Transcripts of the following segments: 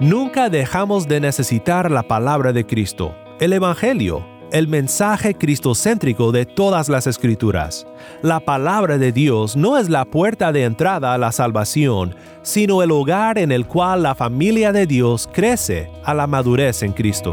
Nunca dejamos de necesitar la palabra de Cristo, el Evangelio, el mensaje cristocéntrico de todas las escrituras. La palabra de Dios no es la puerta de entrada a la salvación, sino el hogar en el cual la familia de Dios crece a la madurez en Cristo.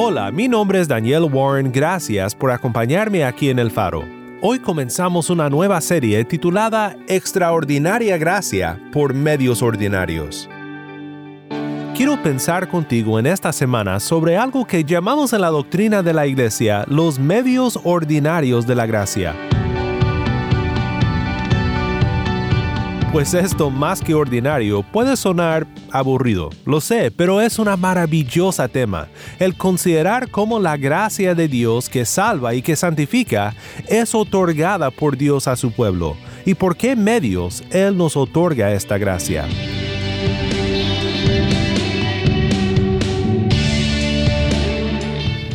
Hola, mi nombre es Daniel Warren, gracias por acompañarme aquí en El Faro. Hoy comenzamos una nueva serie titulada Extraordinaria Gracia por Medios Ordinarios. Quiero pensar contigo en esta semana sobre algo que llamamos en la doctrina de la Iglesia los medios ordinarios de la gracia. Pues esto más que ordinario puede sonar aburrido, lo sé, pero es una maravillosa tema, el considerar cómo la gracia de Dios que salva y que santifica es otorgada por Dios a su pueblo. Y por qué medios Él nos otorga esta gracia.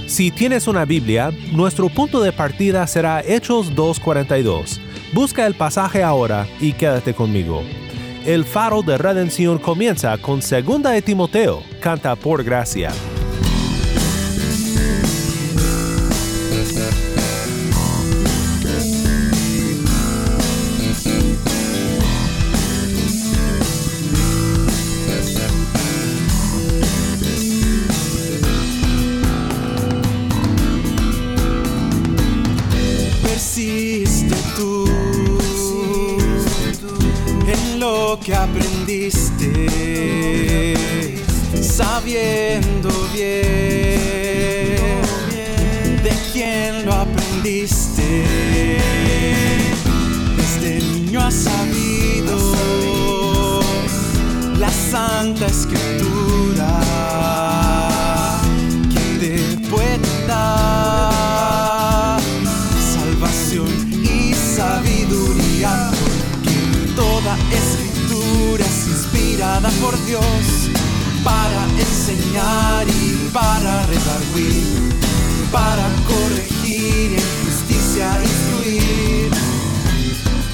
Si tienes una Biblia, nuestro punto de partida será Hechos 2.42 Busca el pasaje ahora y quédate conmigo. El faro de redención comienza con Segunda de Timoteo, canta por gracia. Santa Escritura, que te puede salvación y sabiduría, porque toda escritura inspirada por Dios para enseñar y para redarguir, para corregir en justicia instruir,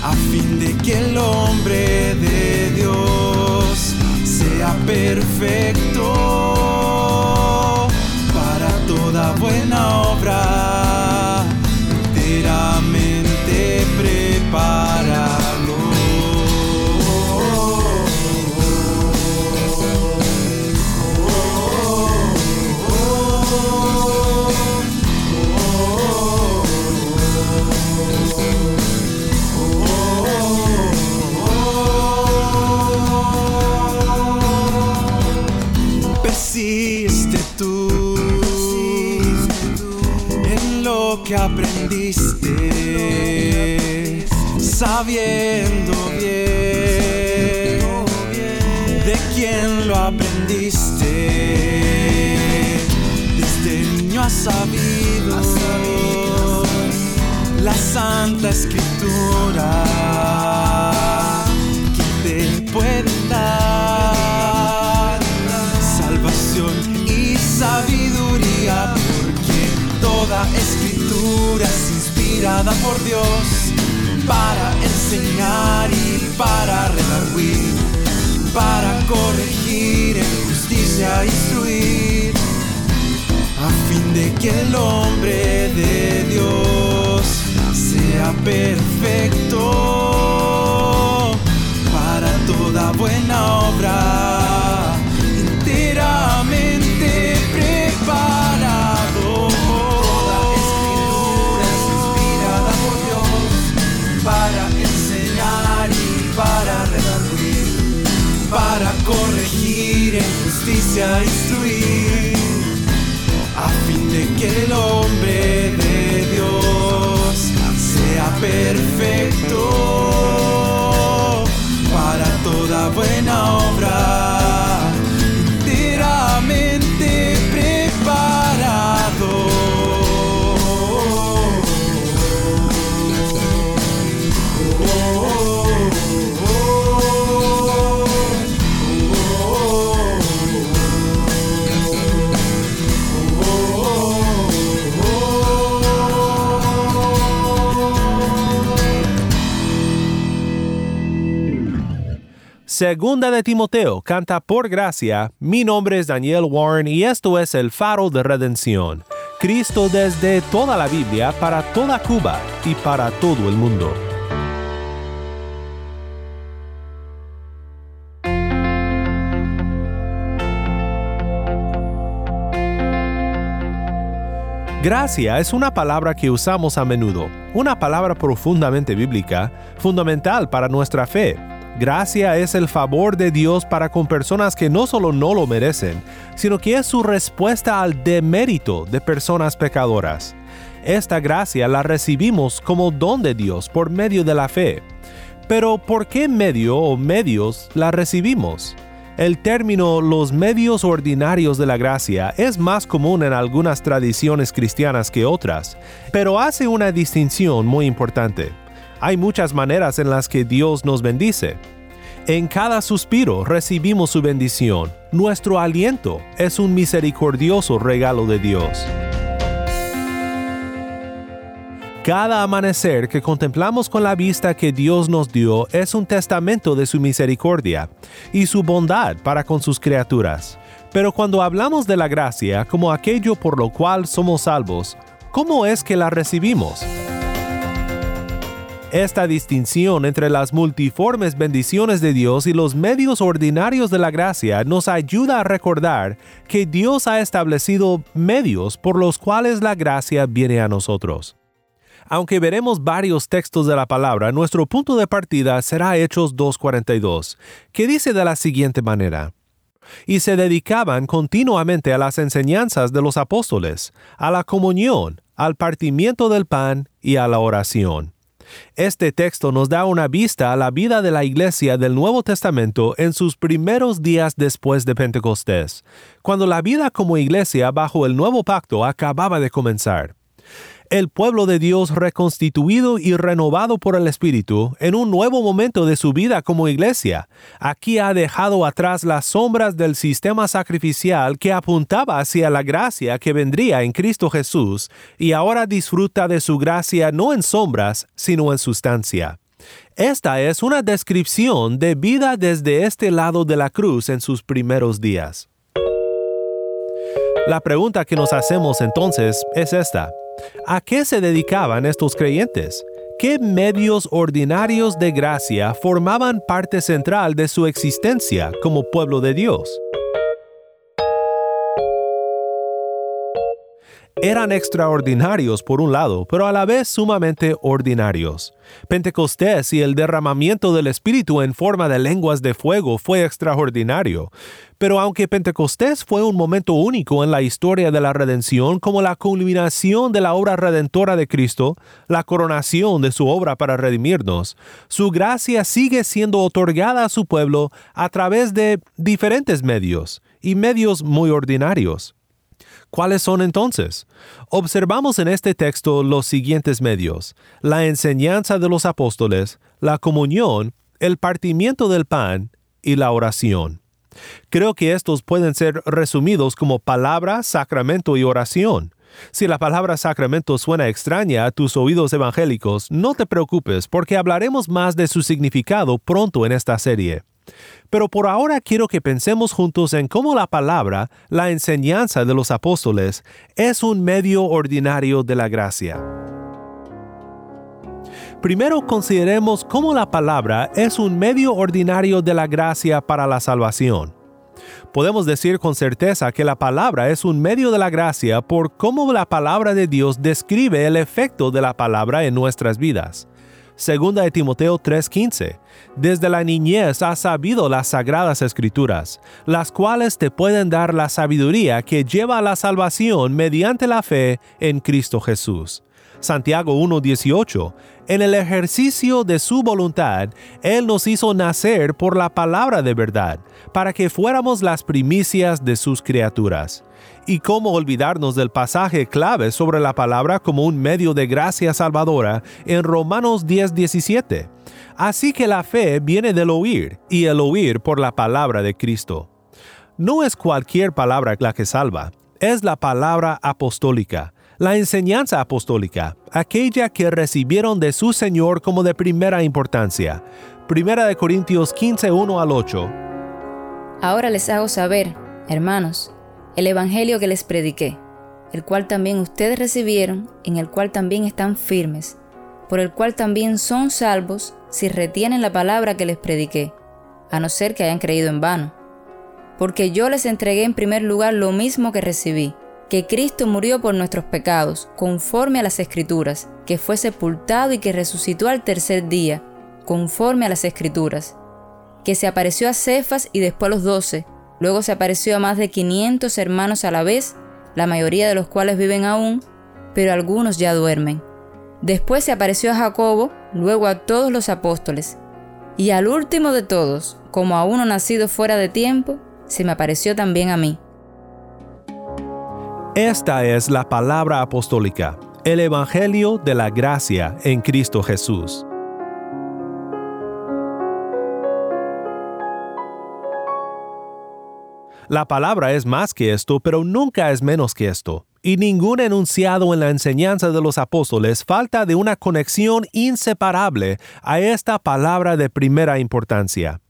a fin de que el hombre de perfecto para toda buena obra, Escritura que te puede dar salvación y sabiduría porque toda escritura es inspirada por Dios para enseñar y para redarguir, para corregir, en justicia instruir, a fin de que el hombre perfecto sea perfecto para Segunda de Timoteo canta por gracia, mi nombre es Daniel Warren y esto es el faro de redención. Cristo desde toda la Biblia para toda Cuba y para todo el mundo. Gracia es una palabra que usamos a menudo, una palabra profundamente bíblica, fundamental para nuestra fe. Gracia es el favor de Dios para con personas que no solo no lo merecen, sino que es su respuesta al demérito de personas pecadoras. Esta gracia la recibimos como don de Dios por medio de la fe. Pero ¿por qué medio o medios la recibimos? El término los medios ordinarios de la gracia es más común en algunas tradiciones cristianas que otras, pero hace una distinción muy importante. Hay muchas maneras en las que Dios nos bendice. En cada suspiro recibimos su bendición. Nuestro aliento es un misericordioso regalo de Dios. Cada amanecer que contemplamos con la vista que Dios nos dio es un testamento de su misericordia y su bondad para con sus criaturas. Pero cuando hablamos de la gracia como aquello por lo cual somos salvos, ¿cómo es que la recibimos? Esta distinción entre las multiformes bendiciones de Dios y los medios ordinarios de la gracia nos ayuda a recordar que Dios ha establecido medios por los cuales la gracia viene a nosotros. Aunque veremos varios textos de la palabra, nuestro punto de partida será Hechos 2.42, que dice de la siguiente manera. Y se dedicaban continuamente a las enseñanzas de los apóstoles, a la comunión, al partimiento del pan y a la oración. Este texto nos da una vista a la vida de la iglesia del Nuevo Testamento en sus primeros días después de Pentecostés, cuando la vida como iglesia bajo el nuevo pacto acababa de comenzar el pueblo de Dios reconstituido y renovado por el Espíritu en un nuevo momento de su vida como iglesia. Aquí ha dejado atrás las sombras del sistema sacrificial que apuntaba hacia la gracia que vendría en Cristo Jesús y ahora disfruta de su gracia no en sombras, sino en sustancia. Esta es una descripción de vida desde este lado de la cruz en sus primeros días. La pregunta que nos hacemos entonces es esta. ¿A qué se dedicaban estos creyentes? ¿Qué medios ordinarios de gracia formaban parte central de su existencia como pueblo de Dios? Eran extraordinarios por un lado, pero a la vez sumamente ordinarios. Pentecostés y el derramamiento del Espíritu en forma de lenguas de fuego fue extraordinario. Pero aunque Pentecostés fue un momento único en la historia de la redención como la culminación de la obra redentora de Cristo, la coronación de su obra para redimirnos, su gracia sigue siendo otorgada a su pueblo a través de diferentes medios, y medios muy ordinarios. ¿Cuáles son entonces? Observamos en este texto los siguientes medios, la enseñanza de los apóstoles, la comunión, el partimiento del pan y la oración. Creo que estos pueden ser resumidos como palabra, sacramento y oración. Si la palabra sacramento suena extraña a tus oídos evangélicos, no te preocupes porque hablaremos más de su significado pronto en esta serie. Pero por ahora quiero que pensemos juntos en cómo la palabra, la enseñanza de los apóstoles, es un medio ordinario de la gracia. Primero consideremos cómo la palabra es un medio ordinario de la gracia para la salvación. Podemos decir con certeza que la palabra es un medio de la gracia por cómo la palabra de Dios describe el efecto de la palabra en nuestras vidas. Segunda de Timoteo 3:15. Desde la niñez has sabido las sagradas escrituras, las cuales te pueden dar la sabiduría que lleva a la salvación mediante la fe en Cristo Jesús. Santiago 1:18. En el ejercicio de su voluntad, Él nos hizo nacer por la palabra de verdad, para que fuéramos las primicias de sus criaturas. Y cómo olvidarnos del pasaje clave sobre la palabra como un medio de gracia salvadora en Romanos 10:17. Así que la fe viene del oír, y el oír por la palabra de Cristo. No es cualquier palabra la que salva, es la palabra apostólica, la enseñanza apostólica, aquella que recibieron de su Señor como de primera importancia. Primera de Corintios 15, 1 al 8. Ahora les hago saber, hermanos, el Evangelio que les prediqué, el cual también ustedes recibieron, en el cual también están firmes, por el cual también son salvos si retienen la palabra que les prediqué, a no ser que hayan creído en vano. Porque yo les entregué en primer lugar lo mismo que recibí, que Cristo murió por nuestros pecados, conforme a las Escrituras, que fue sepultado y que resucitó al tercer día, conforme a las Escrituras, que se apareció a Cefas y después a los doce, luego se apareció a más de 500 hermanos a la vez, la mayoría de los cuales viven aún, pero algunos ya duermen. Después se apareció a Jacobo, luego a todos los apóstoles, y al último de todos, como a uno nacido fuera de tiempo, se me apareció también a mí. Esta es la palabra apostólica, el Evangelio de la gracia en Cristo Jesús. La palabra es más que esto, pero nunca es menos que esto. Y ningún enunciado en la enseñanza de los apóstoles falta de una conexión inseparable a esta palabra de primera importancia.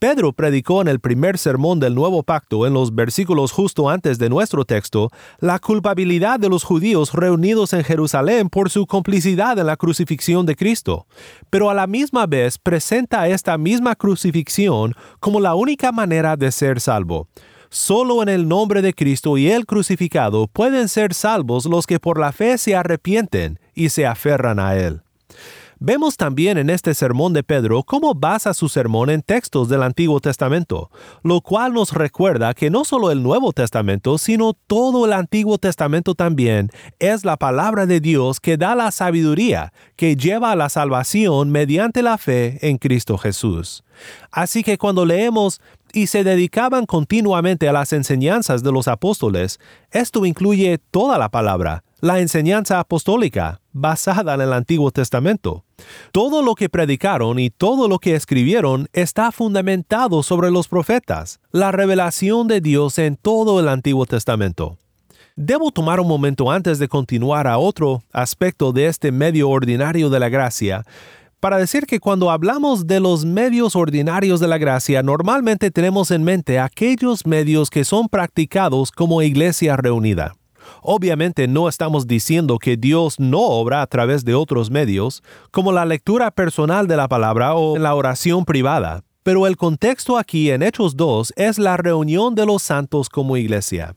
Pedro predicó en el primer sermón del nuevo pacto, en los versículos justo antes de nuestro texto, la culpabilidad de los judíos reunidos en Jerusalén por su complicidad en la crucifixión de Cristo, pero a la misma vez presenta esta misma crucifixión como la única manera de ser salvo. Solo en el nombre de Cristo y el crucificado pueden ser salvos los que por la fe se arrepienten y se aferran a Él. Vemos también en este sermón de Pedro cómo basa su sermón en textos del Antiguo Testamento, lo cual nos recuerda que no solo el Nuevo Testamento, sino todo el Antiguo Testamento también es la palabra de Dios que da la sabiduría que lleva a la salvación mediante la fe en Cristo Jesús. Así que cuando leemos y se dedicaban continuamente a las enseñanzas de los apóstoles, esto incluye toda la palabra, la enseñanza apostólica, basada en el Antiguo Testamento. Todo lo que predicaron y todo lo que escribieron está fundamentado sobre los profetas, la revelación de Dios en todo el Antiguo Testamento. Debo tomar un momento antes de continuar a otro aspecto de este medio ordinario de la gracia, para decir que cuando hablamos de los medios ordinarios de la gracia, normalmente tenemos en mente aquellos medios que son practicados como iglesia reunida. Obviamente no estamos diciendo que Dios no obra a través de otros medios, como la lectura personal de la palabra o la oración privada, pero el contexto aquí en Hechos 2 es la reunión de los santos como iglesia.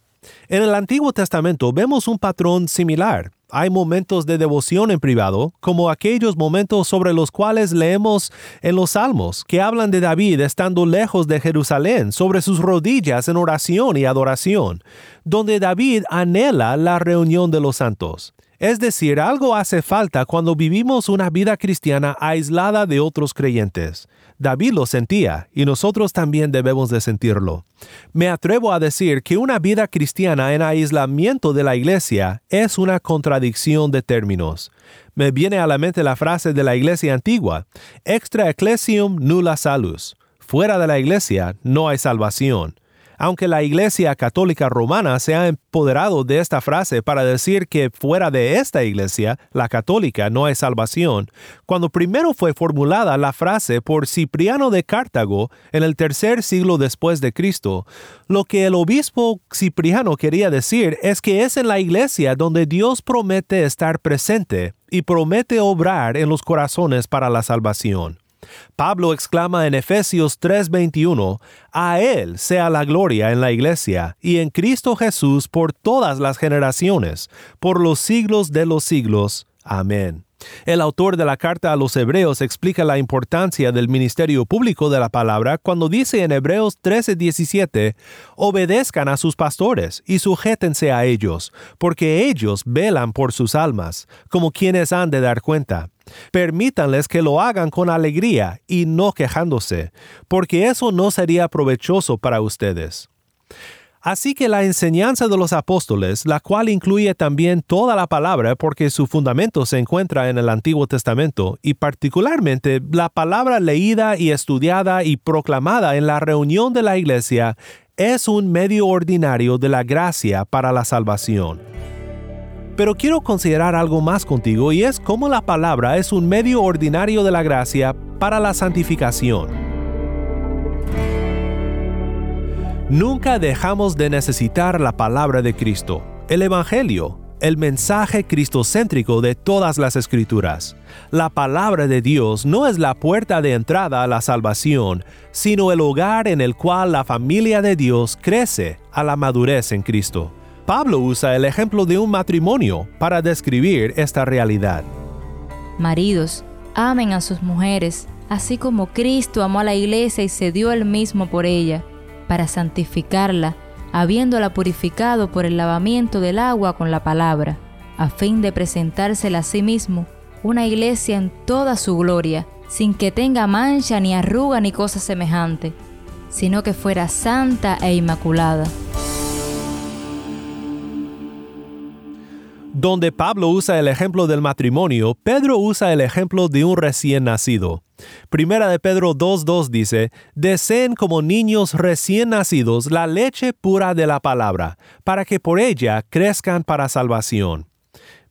En el Antiguo Testamento vemos un patrón similar. Hay momentos de devoción en privado, como aquellos momentos sobre los cuales leemos en los Salmos, que hablan de David estando lejos de Jerusalén, sobre sus rodillas en oración y adoración, donde David anhela la reunión de los santos. Es decir, algo hace falta cuando vivimos una vida cristiana aislada de otros creyentes. David lo sentía y nosotros también debemos de sentirlo. Me atrevo a decir que una vida cristiana en aislamiento de la iglesia es una contradicción de términos. Me viene a la mente la frase de la iglesia antigua, extra ecclesium nulla salus. Fuera de la iglesia no hay salvación. Aunque la Iglesia Católica Romana se ha empoderado de esta frase para decir que fuera de esta iglesia, la católica, no hay salvación, cuando primero fue formulada la frase por Cipriano de Cartago en el tercer siglo después de Cristo, lo que el obispo Cipriano quería decir es que es en la iglesia donde Dios promete estar presente y promete obrar en los corazones para la salvación. Pablo exclama en Efesios 3:21, A Él sea la gloria en la iglesia y en Cristo Jesús por todas las generaciones, por los siglos de los siglos. Amén. El autor de la carta a los Hebreos explica la importancia del ministerio público de la palabra cuando dice en Hebreos 13:17, obedezcan a sus pastores y sujétense a ellos, porque ellos velan por sus almas, como quienes han de dar cuenta. Permítanles que lo hagan con alegría y no quejándose, porque eso no sería provechoso para ustedes. Así que la enseñanza de los apóstoles, la cual incluye también toda la palabra porque su fundamento se encuentra en el Antiguo Testamento, y particularmente la palabra leída y estudiada y proclamada en la reunión de la iglesia, es un medio ordinario de la gracia para la salvación. Pero quiero considerar algo más contigo y es cómo la palabra es un medio ordinario de la gracia para la santificación. Nunca dejamos de necesitar la palabra de Cristo, el Evangelio, el mensaje cristocéntrico de todas las escrituras. La palabra de Dios no es la puerta de entrada a la salvación, sino el hogar en el cual la familia de Dios crece a la madurez en Cristo. Pablo usa el ejemplo de un matrimonio para describir esta realidad. Maridos, amen a sus mujeres, así como Cristo amó a la iglesia y se dio él mismo por ella para santificarla, habiéndola purificado por el lavamiento del agua con la palabra, a fin de presentársela a sí mismo una iglesia en toda su gloria, sin que tenga mancha ni arruga ni cosa semejante, sino que fuera santa e inmaculada. Donde Pablo usa el ejemplo del matrimonio, Pedro usa el ejemplo de un recién nacido. Primera de Pedro 2.2 dice, Deseen como niños recién nacidos la leche pura de la palabra, para que por ella crezcan para salvación.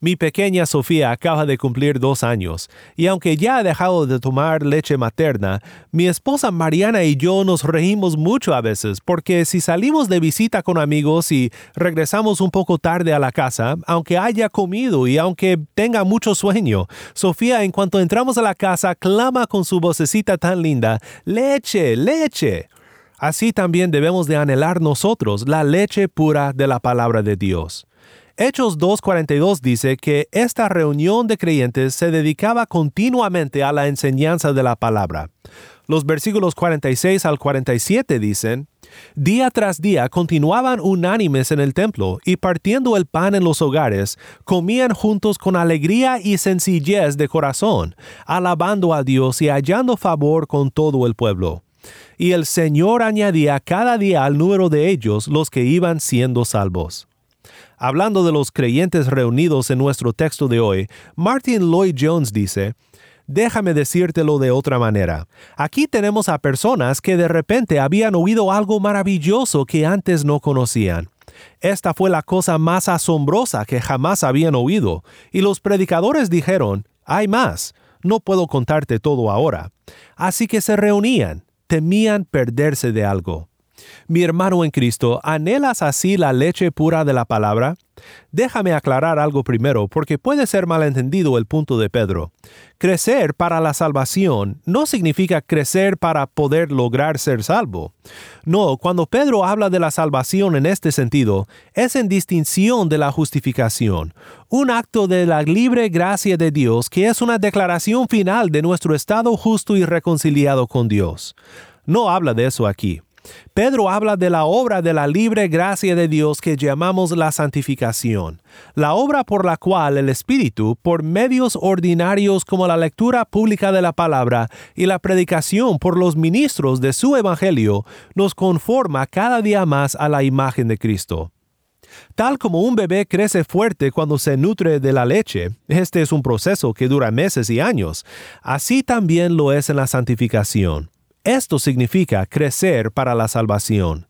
Mi pequeña Sofía acaba de cumplir dos años, y aunque ya ha dejado de tomar leche materna, mi esposa Mariana y yo nos reímos mucho a veces, porque si salimos de visita con amigos y regresamos un poco tarde a la casa, aunque haya comido y aunque tenga mucho sueño, Sofía en cuanto entramos a la casa clama con su vocecita tan linda, leche, leche. Así también debemos de anhelar nosotros la leche pura de la palabra de Dios. Hechos 2.42 dice que esta reunión de creyentes se dedicaba continuamente a la enseñanza de la palabra. Los versículos 46 al 47 dicen, Día tras día continuaban unánimes en el templo y partiendo el pan en los hogares, comían juntos con alegría y sencillez de corazón, alabando a Dios y hallando favor con todo el pueblo. Y el Señor añadía cada día al número de ellos los que iban siendo salvos. Hablando de los creyentes reunidos en nuestro texto de hoy, Martin Lloyd Jones dice, Déjame decírtelo de otra manera. Aquí tenemos a personas que de repente habían oído algo maravilloso que antes no conocían. Esta fue la cosa más asombrosa que jamás habían oído, y los predicadores dijeron, hay más, no puedo contarte todo ahora. Así que se reunían, temían perderse de algo. Mi hermano en Cristo, ¿anhelas así la leche pura de la palabra? Déjame aclarar algo primero, porque puede ser malentendido el punto de Pedro. Crecer para la salvación no significa crecer para poder lograr ser salvo. No, cuando Pedro habla de la salvación en este sentido, es en distinción de la justificación, un acto de la libre gracia de Dios que es una declaración final de nuestro estado justo y reconciliado con Dios. No habla de eso aquí. Pedro habla de la obra de la libre gracia de Dios que llamamos la santificación, la obra por la cual el Espíritu, por medios ordinarios como la lectura pública de la palabra y la predicación por los ministros de su Evangelio, nos conforma cada día más a la imagen de Cristo. Tal como un bebé crece fuerte cuando se nutre de la leche, este es un proceso que dura meses y años, así también lo es en la santificación. Esto significa crecer para la salvación.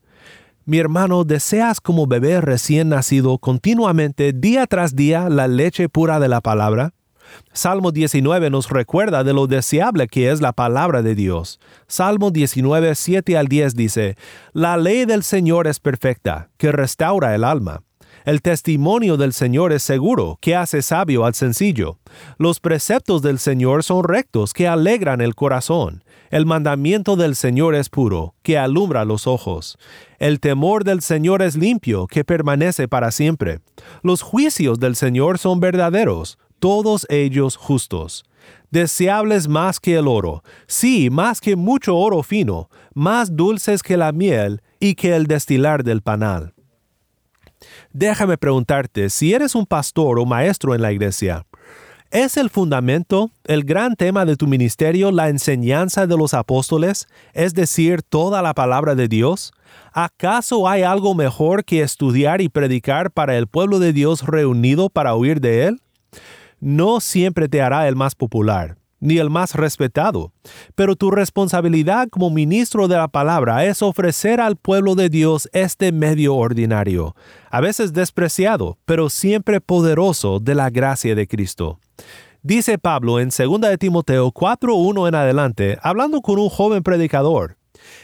Mi hermano, ¿deseas como bebé recién nacido continuamente día tras día la leche pura de la palabra? Salmo 19 nos recuerda de lo deseable que es la palabra de Dios. Salmo 19, 7 al 10 dice, La ley del Señor es perfecta, que restaura el alma. El testimonio del Señor es seguro, que hace sabio al sencillo. Los preceptos del Señor son rectos, que alegran el corazón. El mandamiento del Señor es puro, que alumbra los ojos. El temor del Señor es limpio, que permanece para siempre. Los juicios del Señor son verdaderos, todos ellos justos. Deseables más que el oro, sí, más que mucho oro fino, más dulces que la miel y que el destilar del panal. Déjame preguntarte, si eres un pastor o maestro en la iglesia, ¿Es el fundamento, el gran tema de tu ministerio, la enseñanza de los apóstoles, es decir, toda la palabra de Dios? ¿Acaso hay algo mejor que estudiar y predicar para el pueblo de Dios reunido para oír de Él? No siempre te hará el más popular, ni el más respetado, pero tu responsabilidad como ministro de la palabra es ofrecer al pueblo de Dios este medio ordinario, a veces despreciado, pero siempre poderoso de la gracia de Cristo. Dice Pablo en 2 de Timoteo 4.1 en adelante, hablando con un joven predicador,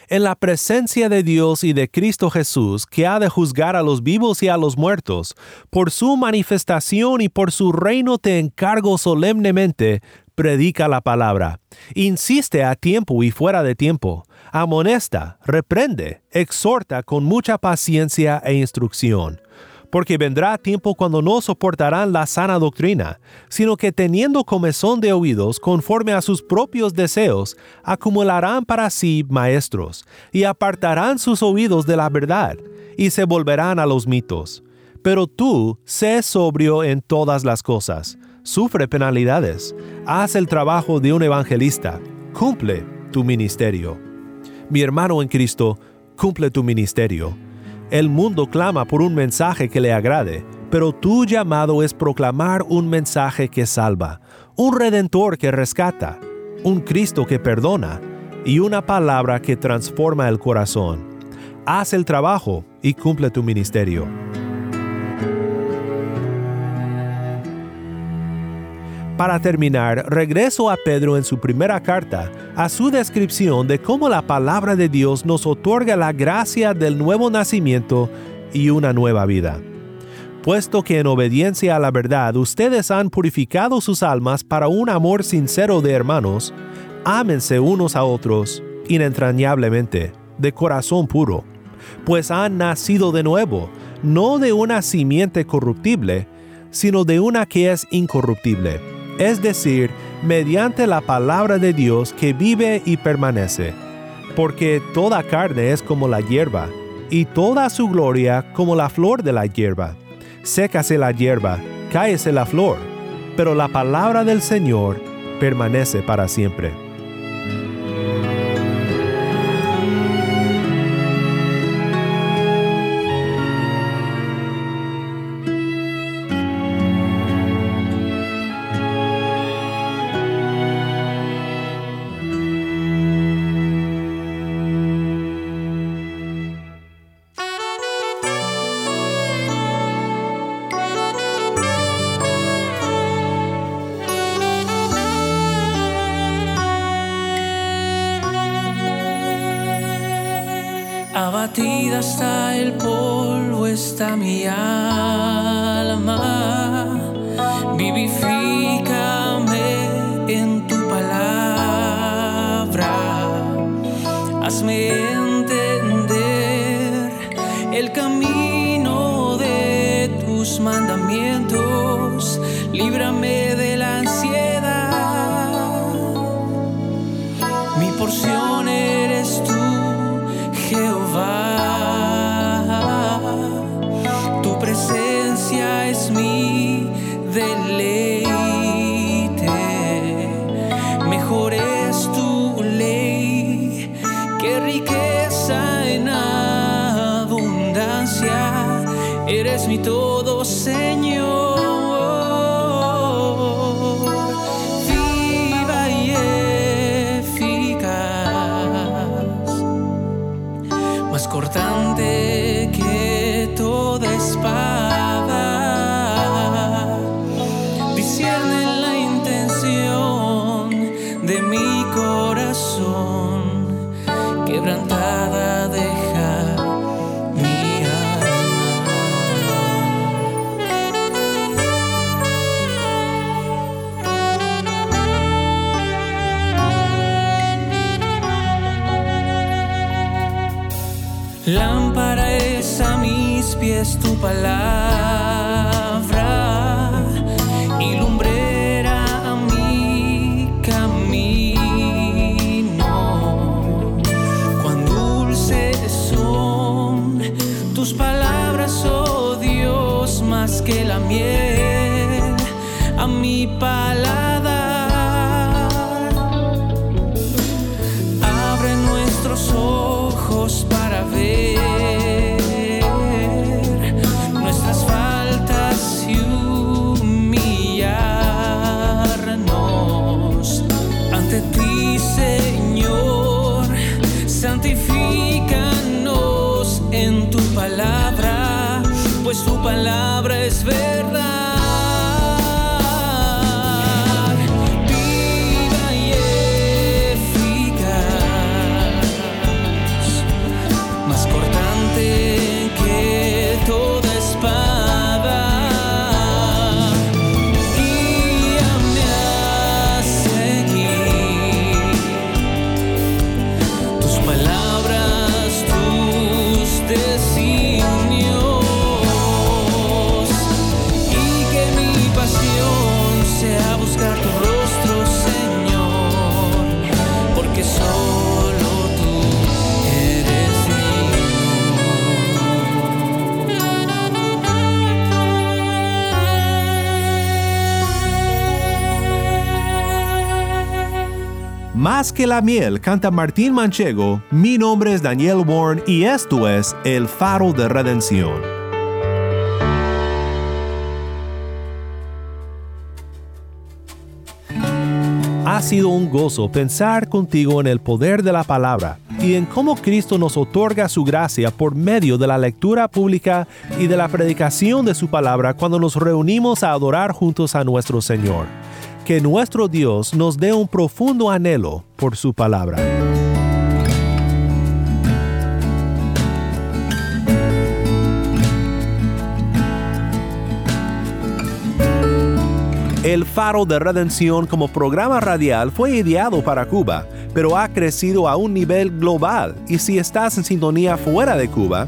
en la presencia de Dios y de Cristo Jesús, que ha de juzgar a los vivos y a los muertos, por su manifestación y por su reino te encargo solemnemente, predica la palabra. Insiste a tiempo y fuera de tiempo. Amonesta, reprende, exhorta con mucha paciencia e instrucción porque vendrá tiempo cuando no soportarán la sana doctrina, sino que teniendo comezón de oídos conforme a sus propios deseos, acumularán para sí maestros, y apartarán sus oídos de la verdad, y se volverán a los mitos. Pero tú, sé sobrio en todas las cosas, sufre penalidades, haz el trabajo de un evangelista, cumple tu ministerio. Mi hermano en Cristo, cumple tu ministerio el mundo clama por un mensaje que le agrade, pero tu llamado es proclamar un mensaje que salva, un redentor que rescata, un Cristo que perdona y una palabra que transforma el corazón. Haz el trabajo y cumple tu ministerio. Para terminar, regreso a Pedro en su primera carta, a su descripción de cómo la palabra de Dios nos otorga la gracia del nuevo nacimiento y una nueva vida. Puesto que en obediencia a la verdad ustedes han purificado sus almas para un amor sincero de hermanos, ámense unos a otros inentrañablemente, de corazón puro, pues han nacido de nuevo, no de una simiente corruptible, sino de una que es incorruptible es decir, mediante la palabra de Dios que vive y permanece. Porque toda carne es como la hierba, y toda su gloria como la flor de la hierba. Sécase la hierba, cáese la flor, pero la palabra del Señor permanece para siempre. Está el polvo, está mi alma. Vivifícame en tu palabra. Hazme entender el camino de tus mandamientos. Líbrame de la ansiedad. eres tú pala Señor. Santifícanos en tu palabra, pues tu palabra es verdad. Más que la miel canta Martín Manchego, mi nombre es Daniel Warren y esto es El Faro de Redención. Ha sido un gozo pensar contigo en el poder de la palabra y en cómo Cristo nos otorga su gracia por medio de la lectura pública y de la predicación de su palabra cuando nos reunimos a adorar juntos a nuestro Señor. Que nuestro Dios nos dé un profundo anhelo por su palabra. El Faro de Redención como programa radial fue ideado para Cuba, pero ha crecido a un nivel global y si estás en sintonía fuera de Cuba,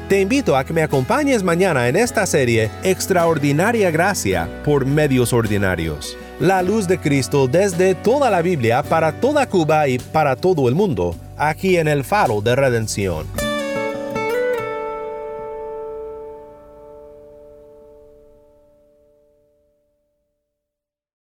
Te invito a que me acompañes mañana en esta serie Extraordinaria Gracia por Medios Ordinarios. La luz de Cristo desde toda la Biblia para toda Cuba y para todo el mundo, aquí en el Faro de Redención.